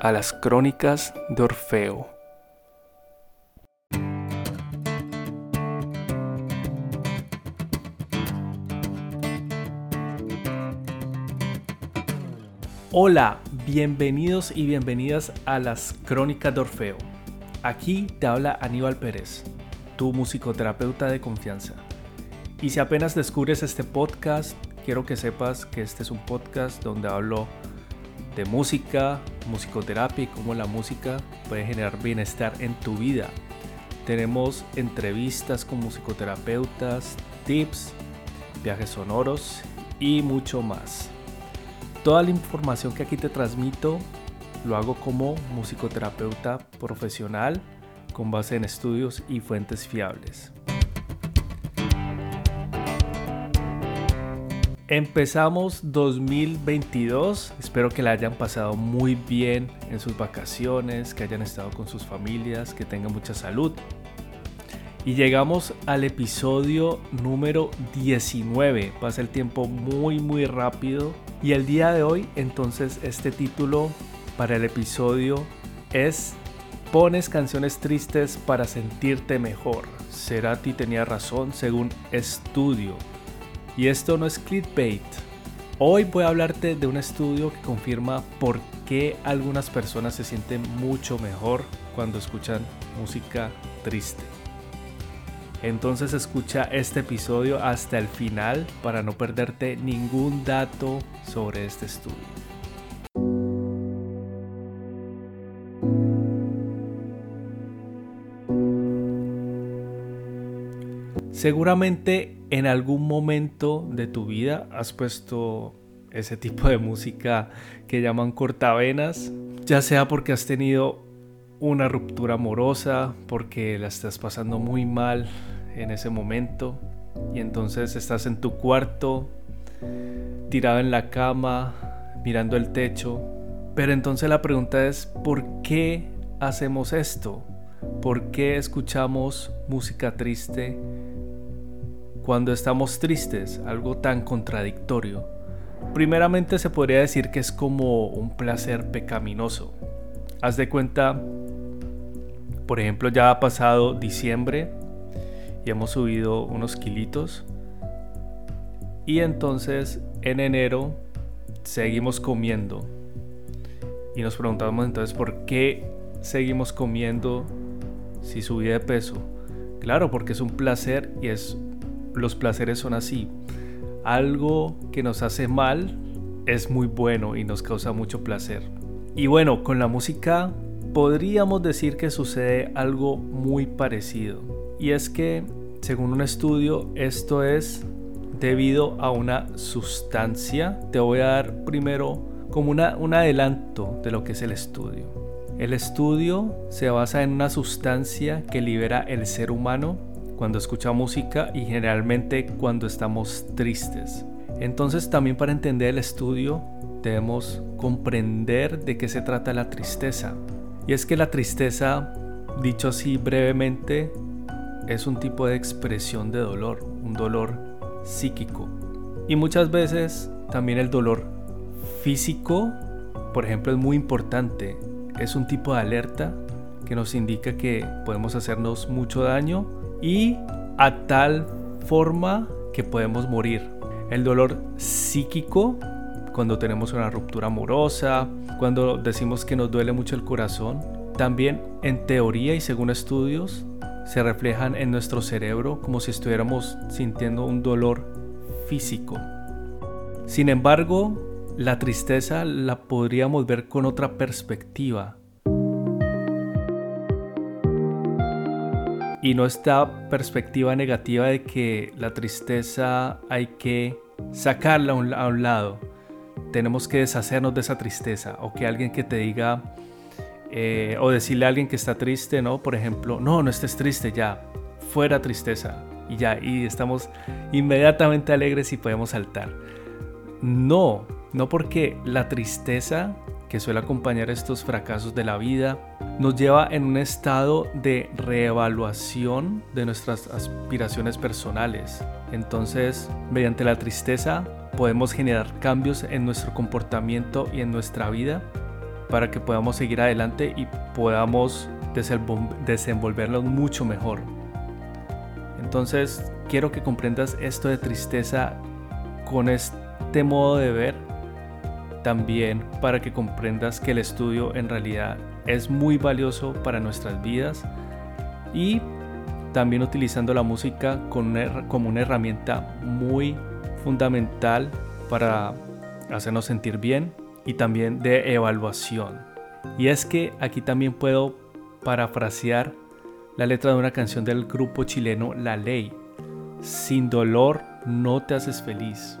a las crónicas de Orfeo. Hola, bienvenidos y bienvenidas a las crónicas de Orfeo. Aquí te habla Aníbal Pérez, tu musicoterapeuta de confianza. Y si apenas descubres este podcast, quiero que sepas que este es un podcast donde hablo de música, musicoterapia y cómo la música puede generar bienestar en tu vida. Tenemos entrevistas con musicoterapeutas, tips, viajes sonoros y mucho más. Toda la información que aquí te transmito lo hago como musicoterapeuta profesional con base en estudios y fuentes fiables. Empezamos 2022, espero que la hayan pasado muy bien en sus vacaciones, que hayan estado con sus familias, que tengan mucha salud. Y llegamos al episodio número 19, pasa el tiempo muy muy rápido. Y el día de hoy entonces este título para el episodio es Pones canciones tristes para sentirte mejor. Cerati tenía razón según estudio. Y esto no es clickbait. Hoy voy a hablarte de un estudio que confirma por qué algunas personas se sienten mucho mejor cuando escuchan música triste. Entonces escucha este episodio hasta el final para no perderte ningún dato sobre este estudio. Seguramente en algún momento de tu vida has puesto ese tipo de música que llaman cortavenas, ya sea porque has tenido una ruptura amorosa, porque la estás pasando muy mal en ese momento y entonces estás en tu cuarto, tirado en la cama, mirando el techo. Pero entonces la pregunta es, ¿por qué hacemos esto? ¿Por qué escuchamos música triste cuando estamos tristes, algo tan contradictorio. Primeramente se podría decir que es como un placer pecaminoso. Haz de cuenta, por ejemplo, ya ha pasado diciembre y hemos subido unos kilitos. Y entonces en enero seguimos comiendo. Y nos preguntamos entonces por qué seguimos comiendo si subí de peso. Claro, porque es un placer y es los placeres son así. Algo que nos hace mal es muy bueno y nos causa mucho placer. Y bueno, con la música podríamos decir que sucede algo muy parecido. Y es que, según un estudio, esto es debido a una sustancia. Te voy a dar primero como una, un adelanto de lo que es el estudio. El estudio se basa en una sustancia que libera el ser humano cuando escucha música y generalmente cuando estamos tristes. Entonces también para entender el estudio debemos comprender de qué se trata la tristeza. Y es que la tristeza, dicho así brevemente, es un tipo de expresión de dolor, un dolor psíquico. Y muchas veces también el dolor físico, por ejemplo, es muy importante. Es un tipo de alerta que nos indica que podemos hacernos mucho daño y a tal forma que podemos morir. El dolor psíquico, cuando tenemos una ruptura amorosa, cuando decimos que nos duele mucho el corazón, también en teoría y según estudios se reflejan en nuestro cerebro como si estuviéramos sintiendo un dolor físico. Sin embargo, la tristeza la podríamos ver con otra perspectiva y no esta perspectiva negativa de que la tristeza hay que sacarla a un, lado. Tenemos que deshacernos de esa tristeza o que alguien que te diga eh, o decirle a alguien que está triste, ¿no? Por ejemplo, no, no estés triste ya, fuera tristeza y ya, y estamos inmediatamente alegres y podemos saltar. No, no porque la tristeza que suele acompañar estos fracasos de la vida nos lleva en un estado de reevaluación de nuestras aspiraciones personales. Entonces, mediante la tristeza podemos generar cambios en nuestro comportamiento y en nuestra vida para que podamos seguir adelante y podamos desenvolvernos mucho mejor. Entonces, quiero que comprendas esto de tristeza con este modo de ver también para que comprendas que el estudio en realidad es muy valioso para nuestras vidas y también utilizando la música como una herramienta muy fundamental para hacernos sentir bien y también de evaluación. Y es que aquí también puedo parafrasear la letra de una canción del grupo chileno La Ley. Sin dolor no te haces feliz.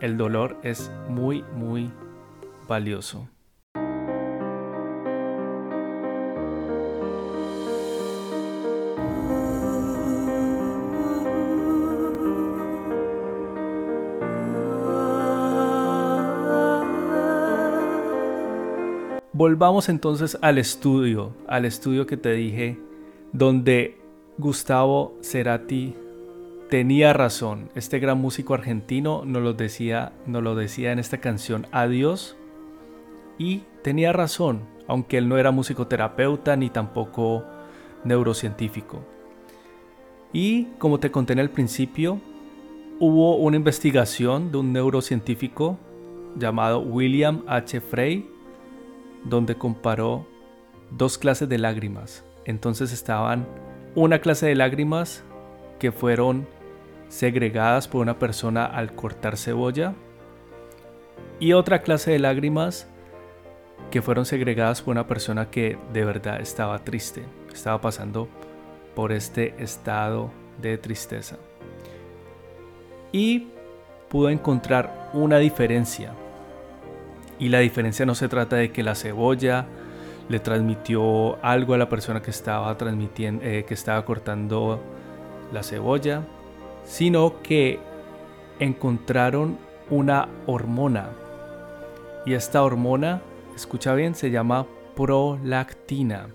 El dolor es muy, muy valioso. Volvamos entonces al estudio, al estudio que te dije, donde Gustavo Cerati tenía razón. Este gran músico argentino nos lo decía, nos lo decía en esta canción Adiós y tenía razón, aunque él no era musicoterapeuta ni tampoco neurocientífico. Y como te conté en el principio, hubo una investigación de un neurocientífico llamado William H. Frey, donde comparó dos clases de lágrimas. Entonces estaban una clase de lágrimas que fueron segregadas por una persona al cortar cebolla y otra clase de lágrimas que fueron segregadas por una persona que de verdad estaba triste, estaba pasando por este estado de tristeza. Y pudo encontrar una diferencia. Y la diferencia no se trata de que la cebolla le transmitió algo a la persona que estaba transmitiendo, eh, que estaba cortando la cebolla, sino que encontraron una hormona. Y esta hormona escucha bien, se llama prolactina.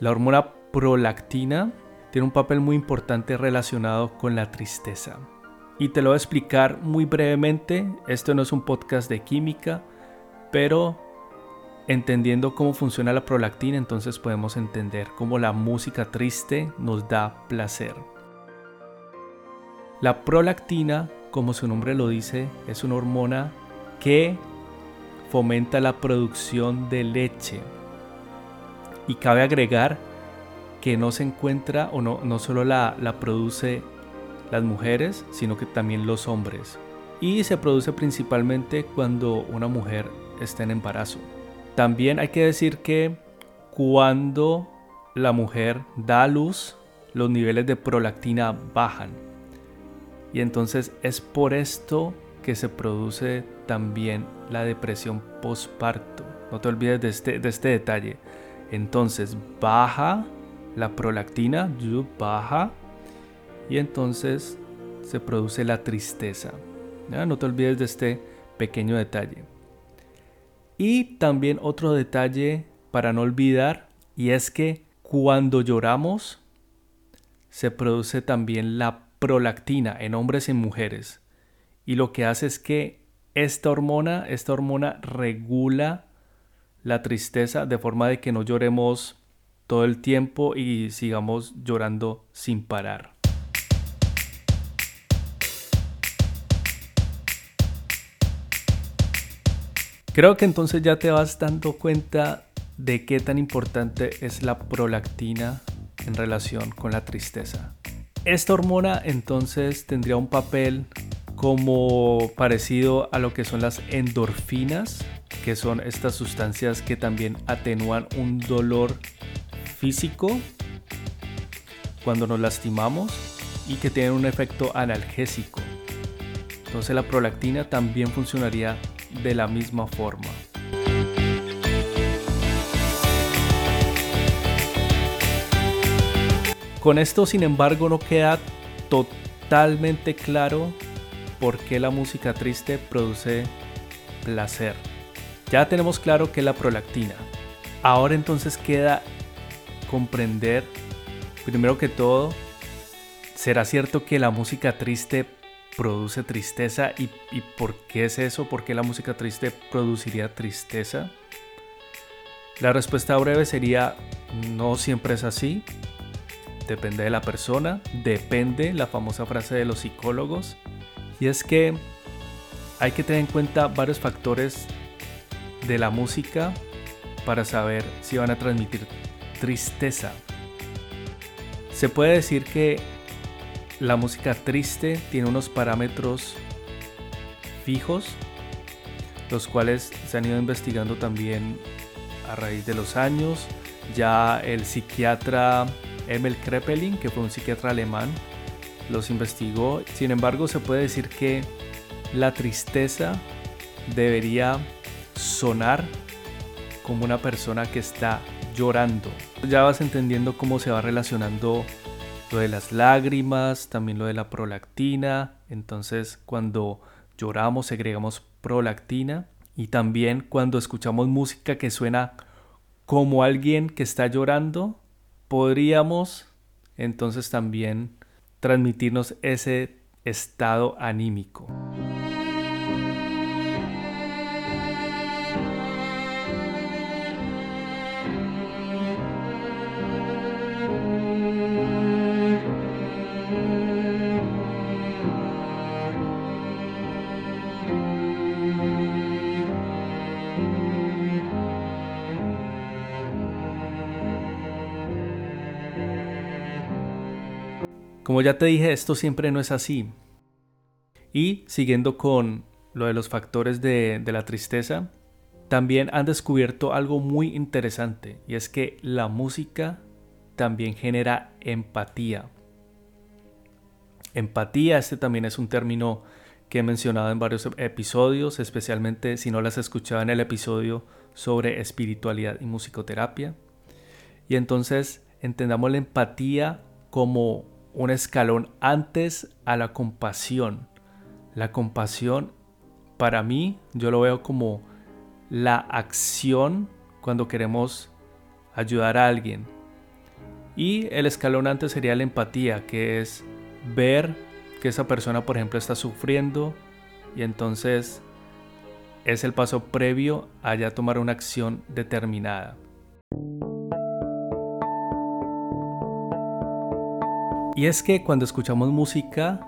La hormona prolactina tiene un papel muy importante relacionado con la tristeza. Y te lo voy a explicar muy brevemente. Esto no es un podcast de química, pero entendiendo cómo funciona la prolactina, entonces podemos entender cómo la música triste nos da placer. La prolactina, como su nombre lo dice, es una hormona que fomenta la producción de leche. Y cabe agregar que no se encuentra o no, no solo la, la produce las mujeres, sino que también los hombres. Y se produce principalmente cuando una mujer está en embarazo. También hay que decir que cuando la mujer da a luz, los niveles de prolactina bajan. Y entonces es por esto que se produce también la depresión postparto. No te olvides de este, de este detalle. Entonces baja la prolactina, baja, y entonces se produce la tristeza. No te olvides de este pequeño detalle. Y también otro detalle para no olvidar, y es que cuando lloramos se produce también la prolactina en hombres y mujeres. Y lo que hace es que esta hormona, esta hormona regula la tristeza de forma de que no lloremos todo el tiempo y sigamos llorando sin parar. Creo que entonces ya te vas dando cuenta de qué tan importante es la prolactina en relación con la tristeza. Esta hormona entonces tendría un papel como parecido a lo que son las endorfinas, que son estas sustancias que también atenúan un dolor físico cuando nos lastimamos y que tienen un efecto analgésico. Entonces la prolactina también funcionaría de la misma forma. Con esto, sin embargo, no queda totalmente claro por qué la música triste produce placer. Ya tenemos claro que es la prolactina. Ahora entonces queda comprender, primero que todo, ¿será cierto que la música triste produce tristeza? ¿Y, y por qué es eso? ¿Por qué la música triste produciría tristeza? La respuesta breve sería, no siempre es así. Depende de la persona, depende la famosa frase de los psicólogos. Y es que hay que tener en cuenta varios factores de la música para saber si van a transmitir tristeza. Se puede decir que la música triste tiene unos parámetros fijos, los cuales se han ido investigando también a raíz de los años. Ya el psiquiatra Emil Kreppelin, que fue un psiquiatra alemán, los investigó. Sin embargo, se puede decir que la tristeza debería sonar como una persona que está llorando. Ya vas entendiendo cómo se va relacionando lo de las lágrimas, también lo de la prolactina. Entonces, cuando lloramos, segregamos prolactina y también cuando escuchamos música que suena como alguien que está llorando, podríamos entonces también transmitirnos ese estado anímico. Como ya te dije, esto siempre no es así. Y siguiendo con lo de los factores de, la tristeza, también han descubierto algo muy interesante y es que la música también genera empatía. Empatía, este también es un término que he mencionado en varios episodios, especialmente si no las escuchado en el episodio sobre espiritualidad y musicoterapia. Y entonces entendamos la empatía como un escalón antes a la compasión. La compasión, para mí, yo lo veo como la acción cuando queremos ayudar a alguien. Y el escalón antes sería la empatía, que es ver que esa persona, por ejemplo, está sufriendo y entonces es el paso previo a ya tomar una acción determinada. Y es que cuando escuchamos música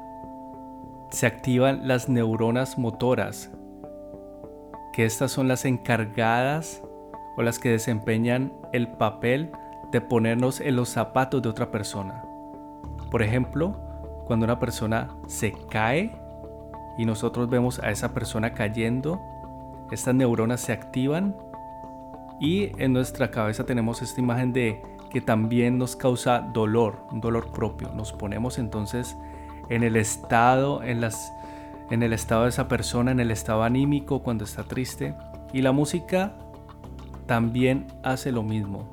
se activan las neuronas motoras, que estas son las encargadas o las que desempeñan el papel de ponernos en los zapatos de otra persona. Por ejemplo, cuando una persona se cae y nosotros vemos a esa persona cayendo, estas neuronas se activan y en nuestra cabeza tenemos esta imagen de que también nos causa dolor, un dolor propio. Nos ponemos entonces en el estado, en, las, en el estado de esa persona, en el estado anímico cuando está triste. Y la música también hace lo mismo.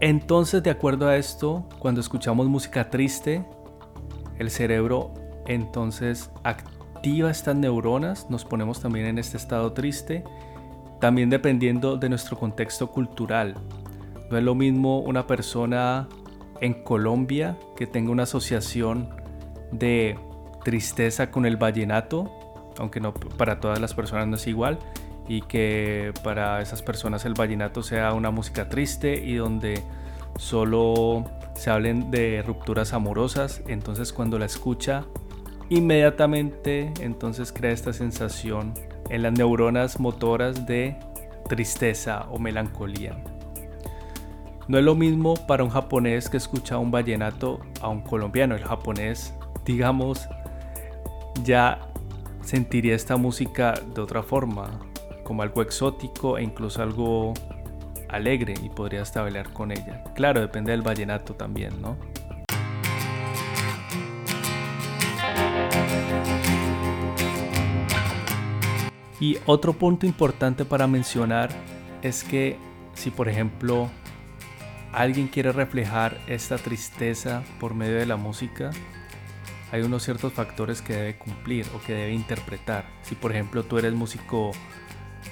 Entonces, de acuerdo a esto, cuando escuchamos música triste, el cerebro entonces activa activa estas neuronas, nos ponemos también en este estado triste, también dependiendo de nuestro contexto cultural. No es lo mismo una persona en Colombia que tenga una asociación de tristeza con el vallenato, aunque no para todas las personas no es igual, y que para esas personas el vallenato sea una música triste y donde solo se hablen de rupturas amorosas, entonces cuando la escucha inmediatamente entonces crea esta sensación en las neuronas motoras de tristeza o melancolía. No es lo mismo para un japonés que escucha un vallenato a un colombiano. El japonés, digamos, ya sentiría esta música de otra forma, como algo exótico e incluso algo alegre y podría hasta con ella. Claro, depende del vallenato también, ¿no? Y otro punto importante para mencionar es que si por ejemplo alguien quiere reflejar esta tristeza por medio de la música, hay unos ciertos factores que debe cumplir o que debe interpretar. Si por ejemplo tú eres músico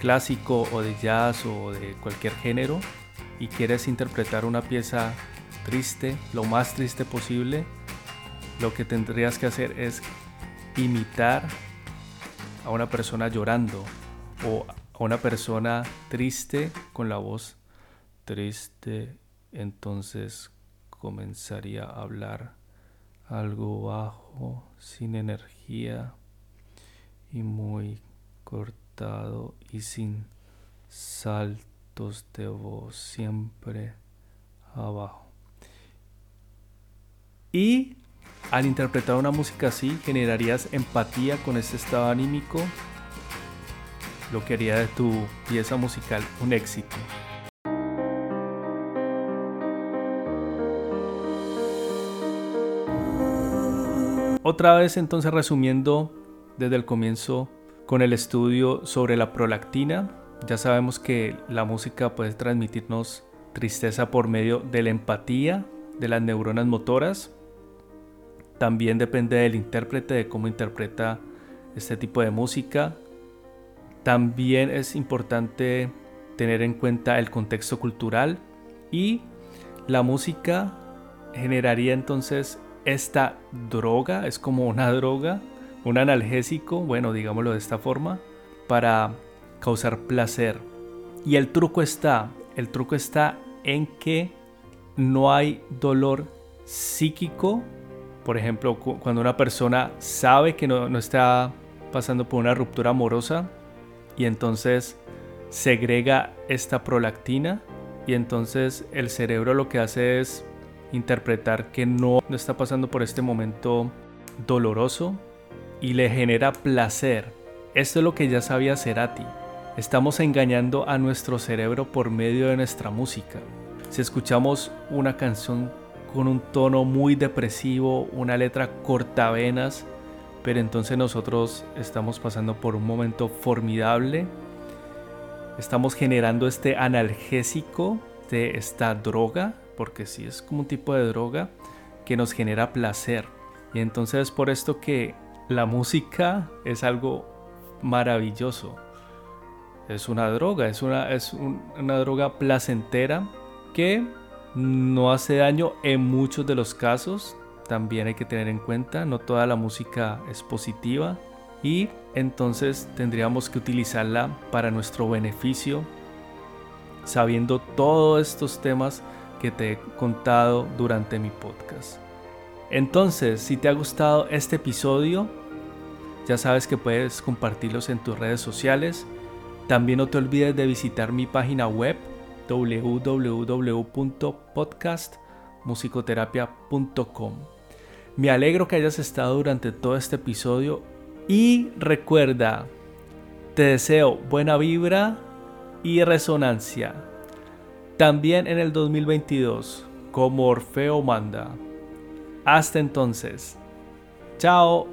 clásico o de jazz o de cualquier género y quieres interpretar una pieza triste, lo más triste posible, lo que tendrías que hacer es imitar a una persona llorando o a una persona triste con la voz triste, entonces comenzaría a hablar algo bajo, sin energía y muy cortado y sin saltos de voz, siempre abajo. Y al interpretar una música así, generarías empatía con ese estado anímico, lo que haría de tu pieza musical un éxito. Otra vez entonces resumiendo desde el comienzo con el estudio sobre la prolactina, ya sabemos que la música puede transmitirnos tristeza por medio de la empatía de las neuronas motoras, también depende del intérprete, de cómo interpreta este tipo de música. También es importante tener en cuenta el contexto cultural y la música generaría entonces esta droga, es como una droga, un analgésico, bueno, digámoslo de esta forma, para causar placer. Y el truco está, el truco está en que no hay dolor psíquico por ejemplo, cuando una persona sabe que no, está pasando por una ruptura amorosa y entonces segrega esta prolactina y entonces el cerebro lo que hace es interpretar que no, no está pasando por este momento doloroso y le genera placer. Esto es lo que ya sabía Cerati. Estamos engañando a nuestro cerebro por medio de nuestra música. Si escuchamos una canción con un tono muy depresivo, una letra cortavenas, pero entonces nosotros estamos pasando por un momento formidable. Estamos generando este analgésico de esta droga, porque sí es como un tipo de droga que nos genera placer. Y entonces es por esto que la música es algo maravilloso. Es una droga, es una, es una droga placentera que no hace daño en muchos de los casos. También hay que tener en cuenta, no toda la música es positiva y entonces tendríamos que utilizarla para nuestro beneficio, sabiendo todos estos temas que te he contado durante mi podcast. Entonces, si te ha gustado este episodio, ya sabes que puedes compartirlos en tus redes sociales. También no te olvides de visitar mi página web www.podcastmusicoterapia.com. Me alegro que hayas estado durante todo este episodio y recuerda, te deseo buena vibra y resonancia. También en el 2022, como Orfeo manda. Hasta entonces. Chao.